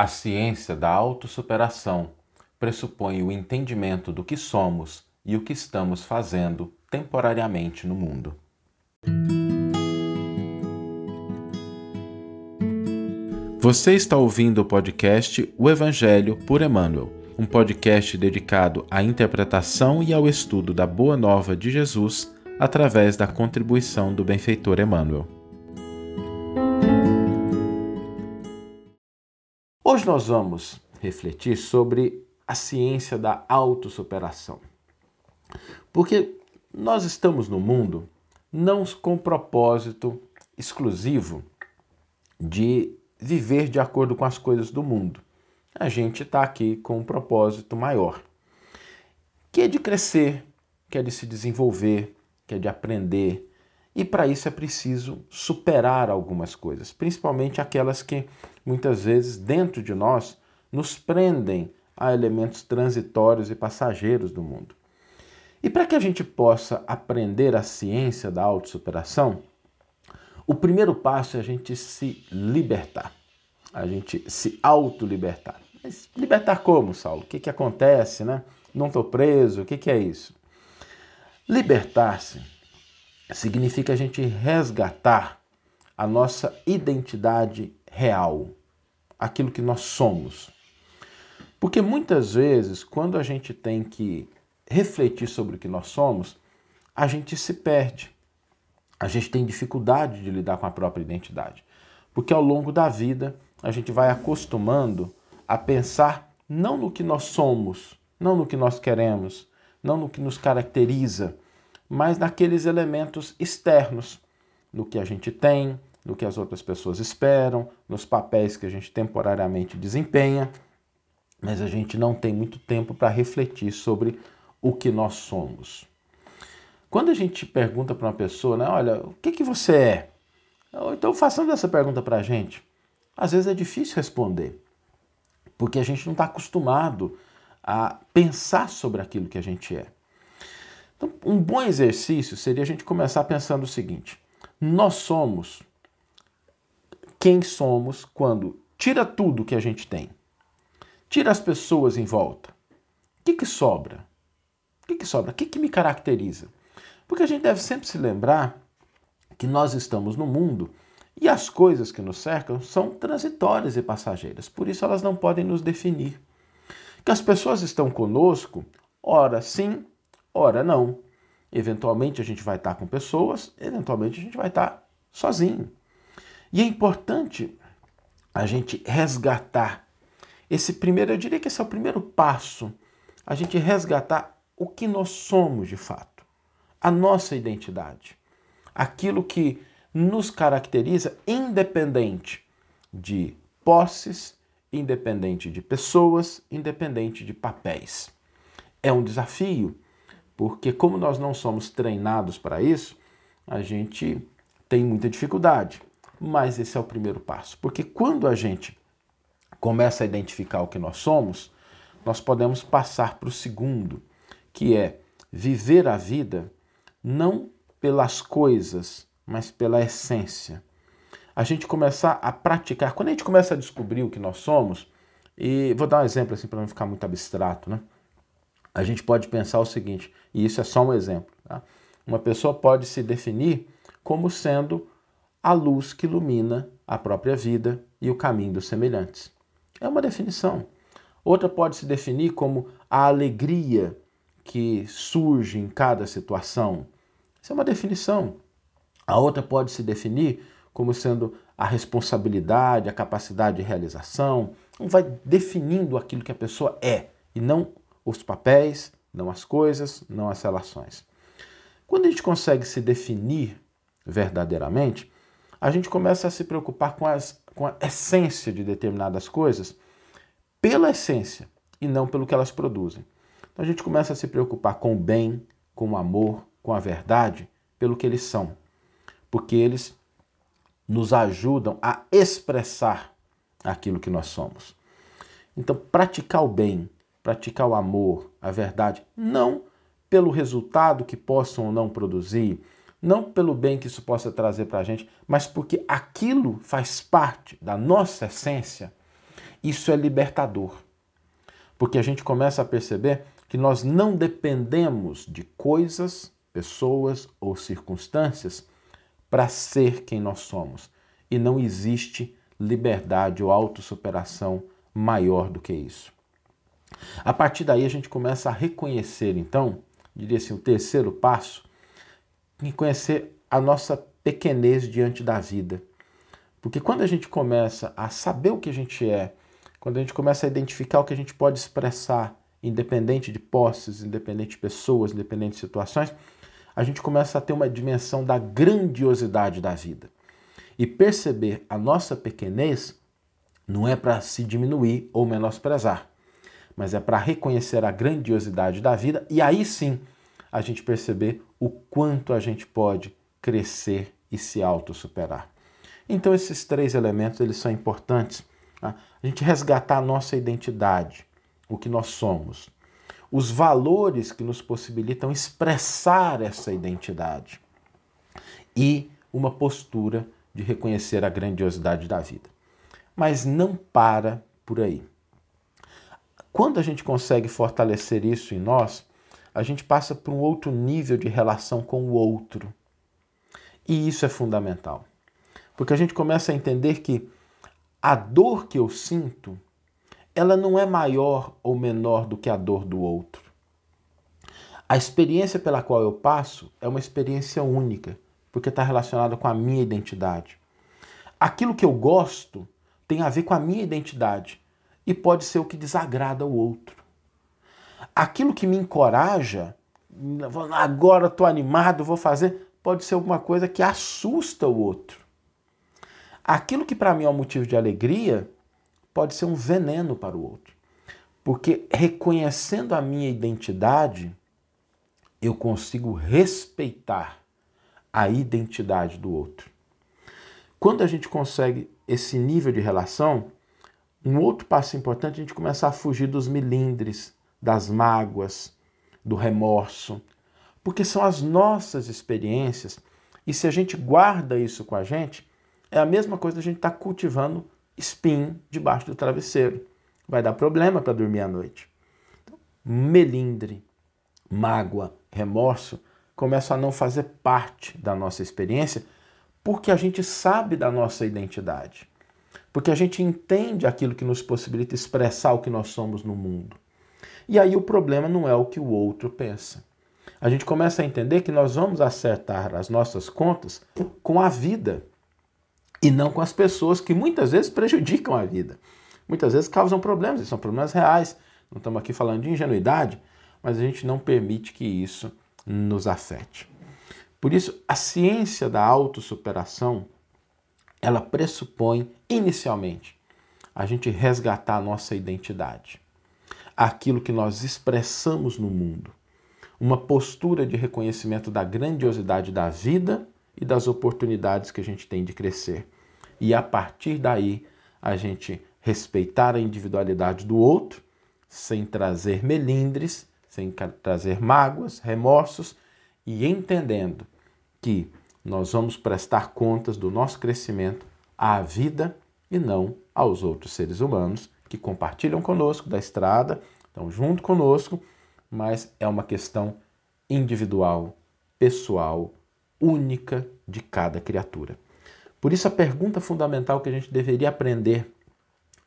A ciência da autossuperação pressupõe o entendimento do que somos e o que estamos fazendo temporariamente no mundo. Você está ouvindo o podcast O Evangelho por Emmanuel, um podcast dedicado à interpretação e ao estudo da Boa Nova de Jesus através da contribuição do benfeitor Emmanuel. Nós vamos refletir sobre a ciência da autossuperação. Porque nós estamos no mundo não com propósito exclusivo de viver de acordo com as coisas do mundo. A gente está aqui com um propósito maior, que é de crescer, que é de se desenvolver, que é de aprender. E para isso é preciso superar algumas coisas, principalmente aquelas que muitas vezes dentro de nós nos prendem a elementos transitórios e passageiros do mundo. E para que a gente possa aprender a ciência da autossuperação, o primeiro passo é a gente se libertar, a gente se autolibertar. Mas libertar como, Saulo? O que, que acontece, né? Não estou preso, o que, que é isso? Libertar-se significa a gente resgatar a nossa identidade real, aquilo que nós somos. Porque muitas vezes, quando a gente tem que refletir sobre o que nós somos, a gente se perde. A gente tem dificuldade de lidar com a própria identidade. Porque ao longo da vida, a gente vai acostumando a pensar não no que nós somos, não no que nós queremos, não no que nos caracteriza, mas naqueles elementos externos, no que a gente tem, no que as outras pessoas esperam, nos papéis que a gente temporariamente desempenha, mas a gente não tem muito tempo para refletir sobre o que nós somos. Quando a gente pergunta para uma pessoa, né, olha, o que, que você é? Ou então façando essa pergunta para a gente, às vezes é difícil responder, porque a gente não está acostumado a pensar sobre aquilo que a gente é. Então, um bom exercício seria a gente começar pensando o seguinte: nós somos quem somos quando tira tudo que a gente tem, tira as pessoas em volta. O que, que sobra? O que, que sobra? O que, que me caracteriza? Porque a gente deve sempre se lembrar que nós estamos no mundo e as coisas que nos cercam são transitórias e passageiras, por isso elas não podem nos definir. Que as pessoas estão conosco, ora sim, ora não. Eventualmente a gente vai estar com pessoas, eventualmente a gente vai estar sozinho. E é importante a gente resgatar esse primeiro, eu diria que esse é o primeiro passo, a gente resgatar o que nós somos de fato, a nossa identidade, aquilo que nos caracteriza independente de posses, independente de pessoas, independente de papéis. É um desafio, porque como nós não somos treinados para isso, a gente tem muita dificuldade. Mas esse é o primeiro passo, porque quando a gente começa a identificar o que nós somos, nós podemos passar para o segundo, que é viver a vida não pelas coisas, mas pela essência. A gente começar a praticar, quando a gente começa a descobrir o que nós somos, e vou dar um exemplo assim para não ficar muito abstrato, né? A gente pode pensar o seguinte, e isso é só um exemplo, tá? Uma pessoa pode se definir como sendo a luz que ilumina a própria vida e o caminho dos semelhantes. É uma definição. Outra pode se definir como a alegria que surge em cada situação. Isso é uma definição. A outra pode se definir como sendo a responsabilidade, a capacidade de realização. Um vai definindo aquilo que a pessoa é e não os papéis, não as coisas, não as relações. Quando a gente consegue se definir verdadeiramente, a gente começa a se preocupar com, as, com a essência de determinadas coisas pela essência e não pelo que elas produzem. Então a gente começa a se preocupar com o bem, com o amor, com a verdade, pelo que eles são, porque eles nos ajudam a expressar aquilo que nós somos. Então, praticar o bem, praticar o amor, a verdade, não pelo resultado que possam ou não produzir, não pelo bem que isso possa trazer para a gente, mas porque aquilo faz parte da nossa essência Isso é libertador, porque a gente começa a perceber que nós não dependemos de coisas, pessoas ou circunstâncias para ser quem nós somos. E não existe liberdade ou autossuperação maior do que isso. A partir daí a gente começa a reconhecer, então, diria assim, o terceiro passo, reconhecer a nossa pequenez diante da vida. Porque quando a gente começa a saber o que a gente é, quando a gente começa a identificar o que a gente pode expressar, independente de posses, independente de pessoas, independente de situações, a gente começa a ter uma dimensão da grandiosidade da vida. E perceber a nossa pequenez não é para se diminuir ou menosprezar, mas é para reconhecer a grandiosidade da vida e aí sim a gente perceber o quanto a gente pode crescer e se autossuperar. Então esses três elementos eles são importantes. Tá? A gente resgatar a nossa identidade, o que nós somos, os valores que nos possibilitam expressar essa identidade e uma postura de reconhecer a grandiosidade da vida. Mas não para por aí. Quando a gente consegue fortalecer isso em nós, a gente passa para um outro nível de relação com o outro. E isso é fundamental. Porque a gente começa a entender que a dor que eu sinto ela não é maior ou menor do que a dor do outro. A experiência pela qual eu passo é uma experiência única, porque está relacionada com a minha identidade. Aquilo que eu gosto tem a ver com a minha identidade e pode ser o que desagrada o outro. Aquilo que me encoraja, agora estou animado, vou fazer, pode ser alguma coisa que assusta o outro. Aquilo que para mim é um motivo de alegria pode ser um veneno para o outro. Porque reconhecendo a minha identidade, eu consigo respeitar a identidade do outro. Quando a gente consegue esse nível de relação, um outro passo importante é a gente começar a fugir dos milindres, das mágoas, do remorso, porque são as nossas experiências e se a gente guarda isso com a gente, é a mesma coisa da gente estar tá cultivando espinho debaixo do travesseiro. Vai dar problema para dormir à noite. Então, melindre, mágoa, remorso começam a não fazer parte da nossa experiência porque a gente sabe da nossa identidade. Porque a gente entende aquilo que nos possibilita expressar o que nós somos no mundo. E aí o problema não é o que o outro pensa. A gente começa a entender que nós vamos acertar as nossas contas com a vida e não com as pessoas que muitas vezes prejudicam a vida. Muitas vezes causam problemas, e são problemas reais. Não estamos aqui falando de ingenuidade, mas a gente não permite que isso nos afete. Por isso, a ciência da autossuperação, ela pressupõe inicialmente a gente resgatar a nossa identidade, aquilo que nós expressamos no mundo, uma postura de reconhecimento da grandiosidade da vida e das oportunidades que a gente tem de crescer. E a partir daí, a gente respeitar a individualidade do outro, sem trazer melindres, sem trazer mágoas, remorsos e entendendo que nós vamos prestar contas do nosso crescimento à vida e não aos outros seres humanos que compartilham conosco da estrada, estão junto conosco, mas é uma questão individual, pessoal, única de cada criatura. Por isso, a pergunta fundamental que a gente deveria aprender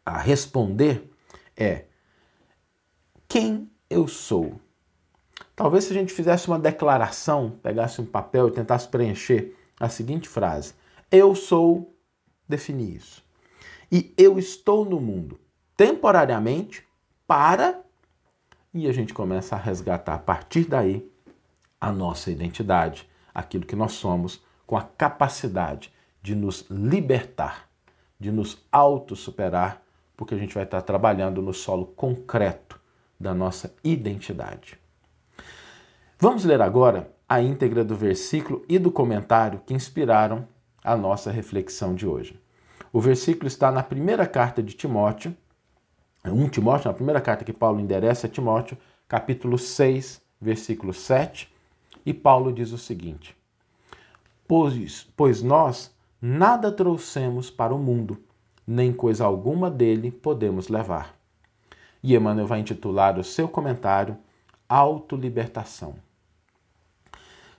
a responder é: quem eu sou? Talvez se a gente fizesse uma declaração, pegasse um papel e tentasse preencher a seguinte frase: Eu sou, definir isso. E eu estou no mundo temporariamente para. E a gente começa a resgatar a partir daí a nossa identidade, aquilo que nós somos, com a capacidade de nos libertar, de nos autossuperar, porque a gente vai estar trabalhando no solo concreto da nossa identidade. Vamos ler agora a íntegra do versículo e do comentário que inspiraram a nossa reflexão de hoje. O versículo está na primeira carta de Timóteo, 1 Timóteo, na primeira carta que Paulo endereça a Timóteo, capítulo 6, versículo 7, e Paulo diz o seguinte: Pois, pois nós nada trouxemos para o mundo, nem coisa alguma dele podemos levar. E Emmanuel vai intitular o seu comentário Autolibertação.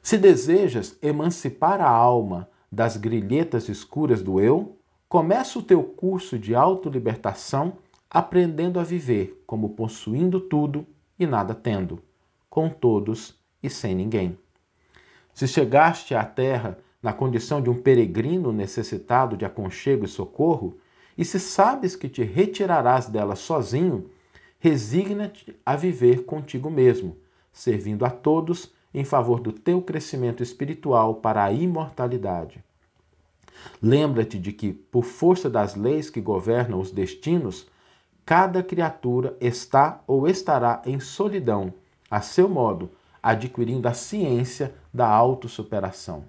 Se desejas emancipar a alma das grilhetas escuras do eu, começa o teu curso de autolibertação aprendendo a viver como possuindo tudo e nada tendo, com todos e sem ninguém. Se chegaste à terra na condição de um peregrino necessitado de aconchego e socorro, e se sabes que te retirarás dela sozinho, resigna-te a viver contigo mesmo, servindo a todos em favor do teu crescimento espiritual para a imortalidade. Lembra-te de que, por força das leis que governam os destinos, cada criatura está ou estará em solidão, a seu modo, adquirindo a ciência da autossuperação.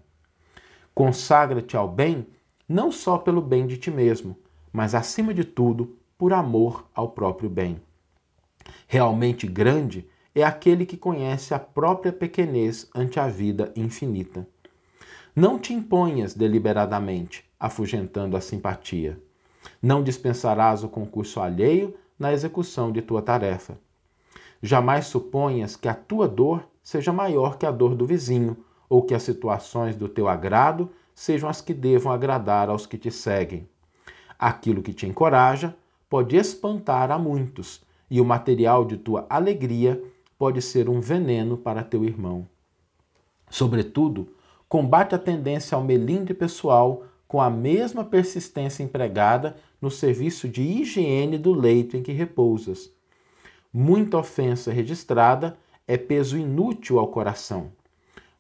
Consagra-te ao bem, não só pelo bem de ti mesmo, mas acima de tudo, por amor ao próprio bem. Realmente grande é aquele que conhece a própria pequenez ante a vida infinita. Não te imponhas deliberadamente, afugentando a simpatia. Não dispensarás o concurso alheio na execução de tua tarefa. Jamais suponhas que a tua dor seja maior que a dor do vizinho, ou que as situações do teu agrado sejam as que devam agradar aos que te seguem. Aquilo que te encoraja pode espantar a muitos, e o material de tua alegria pode ser um veneno para teu irmão. Sobretudo, combate a tendência ao melindre pessoal com a mesma persistência empregada no serviço de higiene do leito em que repousas. Muita ofensa registrada é peso inútil ao coração.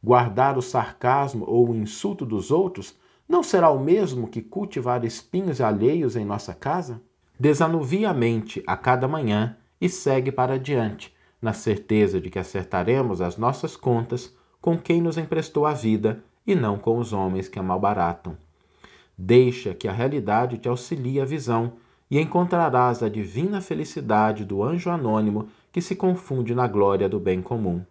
Guardar o sarcasmo ou o insulto dos outros não será o mesmo que cultivar espinhos alheios em nossa casa? Desanuvia a mente a cada manhã e segue para diante, na certeza de que acertaremos as nossas contas com quem nos emprestou a vida e não com os homens que a malbaratam. Deixa que a realidade te auxilie a visão e encontrarás a divina felicidade do anjo anônimo que se confunde na glória do bem comum.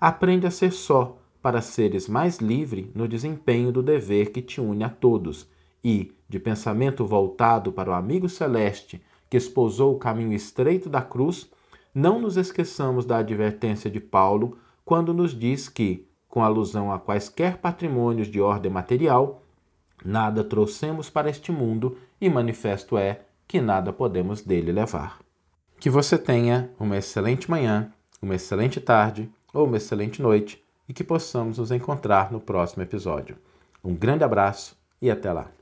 Aprende a ser só, para seres mais livre no desempenho do dever que te une a todos, e, de pensamento voltado para o amigo celeste que esposou o caminho estreito da cruz, não nos esqueçamos da advertência de Paulo quando nos diz que, com alusão a quaisquer patrimônios de ordem material, nada trouxemos para este mundo e manifesto é que nada podemos dele levar. Que você tenha uma excelente manhã, uma excelente tarde ou uma excelente noite e que possamos nos encontrar no próximo episódio. Um grande abraço e até lá!